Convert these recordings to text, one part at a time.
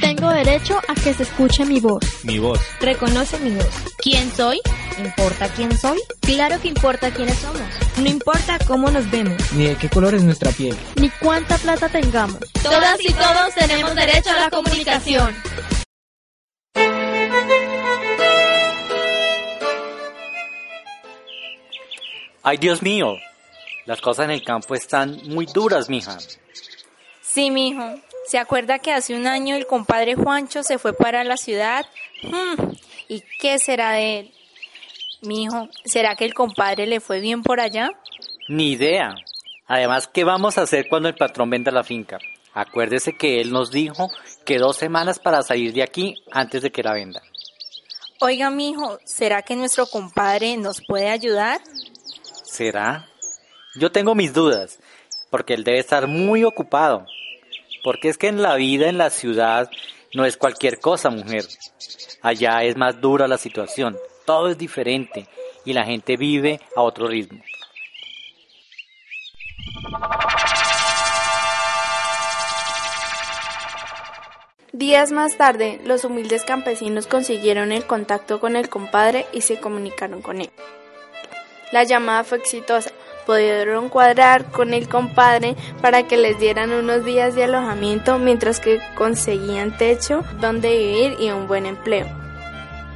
Tengo derecho a que se escuche mi voz. Mi voz. Reconoce mi voz. ¿Quién soy? ¿Importa quién soy? Claro que importa quiénes somos. No importa cómo nos vemos. Ni de qué color es nuestra piel. Ni cuánta plata tengamos. Todas y todos tenemos derecho a la comunicación. Ay, Dios mío. Las cosas en el campo están muy duras, mija. Sí, mijo. ¿Se acuerda que hace un año el compadre Juancho se fue para la ciudad? Hmm, ¿Y qué será de él? Mijo, ¿será que el compadre le fue bien por allá? Ni idea. Además, ¿qué vamos a hacer cuando el patrón venda la finca? Acuérdese que él nos dijo que dos semanas para salir de aquí antes de que la venda. Oiga, mijo, ¿será que nuestro compadre nos puede ayudar? ¿Será? Yo tengo mis dudas, porque él debe estar muy ocupado. Porque es que en la vida en la ciudad no es cualquier cosa, mujer. Allá es más dura la situación, todo es diferente y la gente vive a otro ritmo. Días más tarde, los humildes campesinos consiguieron el contacto con el compadre y se comunicaron con él. La llamada fue exitosa. Pudieron cuadrar con el compadre para que les dieran unos días de alojamiento mientras que conseguían techo donde vivir y un buen empleo.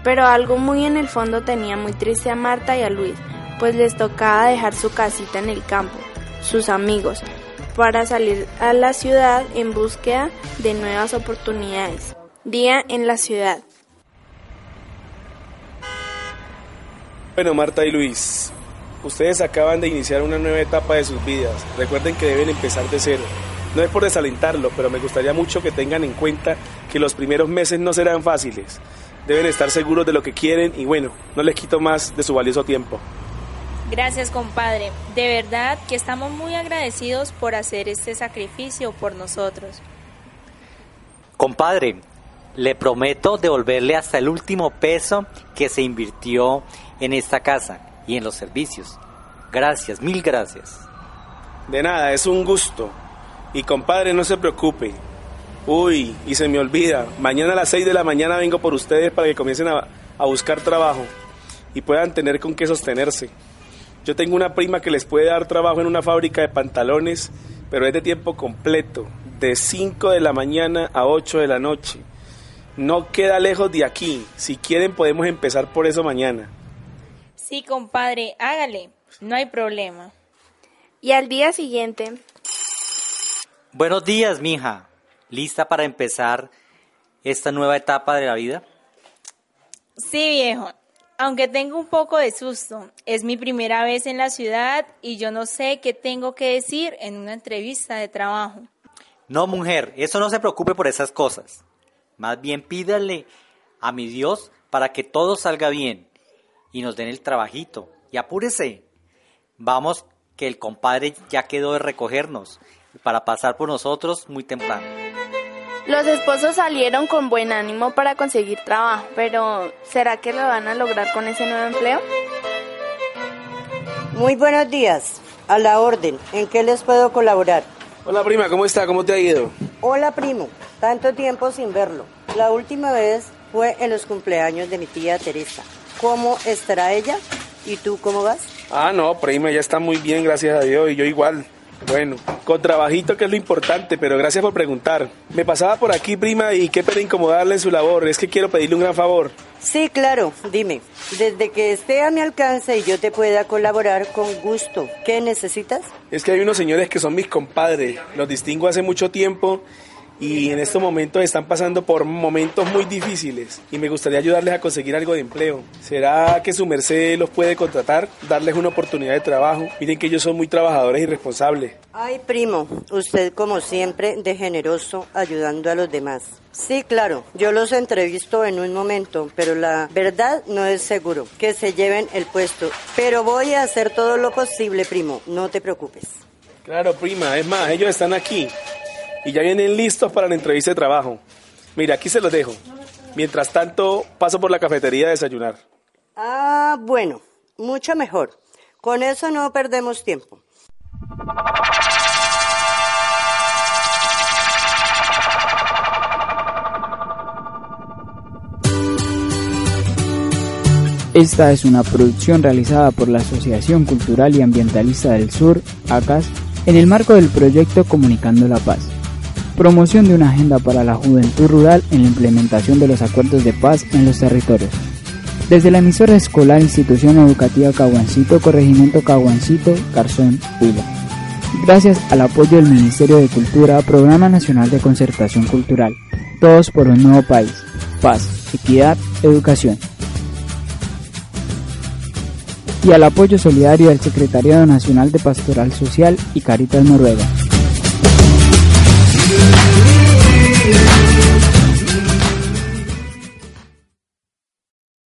Pero algo muy en el fondo tenía muy triste a Marta y a Luis, pues les tocaba dejar su casita en el campo, sus amigos, para salir a la ciudad en búsqueda de nuevas oportunidades. Día en la ciudad. Bueno, Marta y Luis, ustedes acaban de iniciar una nueva etapa de sus vidas. Recuerden que deben empezar de cero. No es por desalentarlo, pero me gustaría mucho que tengan en cuenta que los primeros meses no serán fáciles. Deben estar seguros de lo que quieren y bueno, no les quito más de su valioso tiempo. Gracias, compadre. De verdad que estamos muy agradecidos por hacer este sacrificio por nosotros. Compadre, le prometo devolverle hasta el último peso que se invirtió en esta casa y en los servicios. Gracias, mil gracias. De nada, es un gusto. Y compadre, no se preocupe. Uy, y se me olvida, mañana a las 6 de la mañana vengo por ustedes para que comiencen a, a buscar trabajo y puedan tener con qué sostenerse. Yo tengo una prima que les puede dar trabajo en una fábrica de pantalones, pero es de tiempo completo, de 5 de la mañana a 8 de la noche. No queda lejos de aquí. Si quieren podemos empezar por eso mañana. Sí, compadre, hágale. No hay problema. Y al día siguiente, Buenos días, mija. ¿Lista para empezar esta nueva etapa de la vida? Sí, viejo. Aunque tengo un poco de susto, es mi primera vez en la ciudad y yo no sé qué tengo que decir en una entrevista de trabajo. No, mujer, eso no se preocupe por esas cosas. Más bien pídale a mi Dios para que todo salga bien y nos den el trabajito. Y apúrese. Vamos, que el compadre ya quedó de recogernos para pasar por nosotros muy temprano. los esposos salieron con buen ánimo para conseguir trabajo, pero ¿será que lo van a lograr con ese nuevo empleo? Muy buenos días. A la orden. ¿En qué les puedo colaborar? Hola prima, ¿cómo está? ¿Cómo te ha ido? Hola, primo. Tanto tiempo sin verlo. La última vez fue en los cumpleaños de mi tía Teresa. ¿Cómo estará ella? ¿Y tú cómo vas? Ah, no, prima, ya está muy bien, gracias a Dios, y yo igual. Bueno, con trabajito que es lo importante, pero gracias por preguntar. Me pasaba por aquí, prima, y qué pena incomodarle en su labor, es que quiero pedirle un gran favor. Sí, claro. Dime. Desde que esté a mi alcance y yo te pueda colaborar con gusto. ¿Qué necesitas? Es que hay unos señores que son mis compadres, los distingo hace mucho tiempo y en estos momentos están pasando por momentos muy difíciles y me gustaría ayudarles a conseguir algo de empleo. ¿Será que su merced los puede contratar, darles una oportunidad de trabajo? Miren que ellos son muy trabajadores y responsables. Ay, primo, usted como siempre de generoso ayudando a los demás. Sí, claro, yo los entrevisto en un momento, pero la verdad no es seguro que se lleven el puesto. Pero voy a hacer todo lo posible, primo, no te preocupes. Claro, prima, es más, ellos están aquí y ya vienen listos para la entrevista de trabajo. Mira, aquí se los dejo. Mientras tanto, paso por la cafetería a desayunar. Ah, bueno, mucho mejor. Con eso no perdemos tiempo. Esta es una producción realizada por la Asociación Cultural y Ambientalista del Sur, ACAS, en el marco del proyecto Comunicando la Paz. Promoción de una agenda para la juventud rural en la implementación de los acuerdos de paz en los territorios. Desde la emisora escolar Institución Educativa Caguancito, Corregimiento Caguancito, Garzón, Huila. Gracias al apoyo del Ministerio de Cultura, Programa Nacional de Concertación Cultural. Todos por un nuevo país. Paz, equidad, educación y al apoyo solidario del Secretariado Nacional de Pastoral Social y Caritas Noruega. Thank you.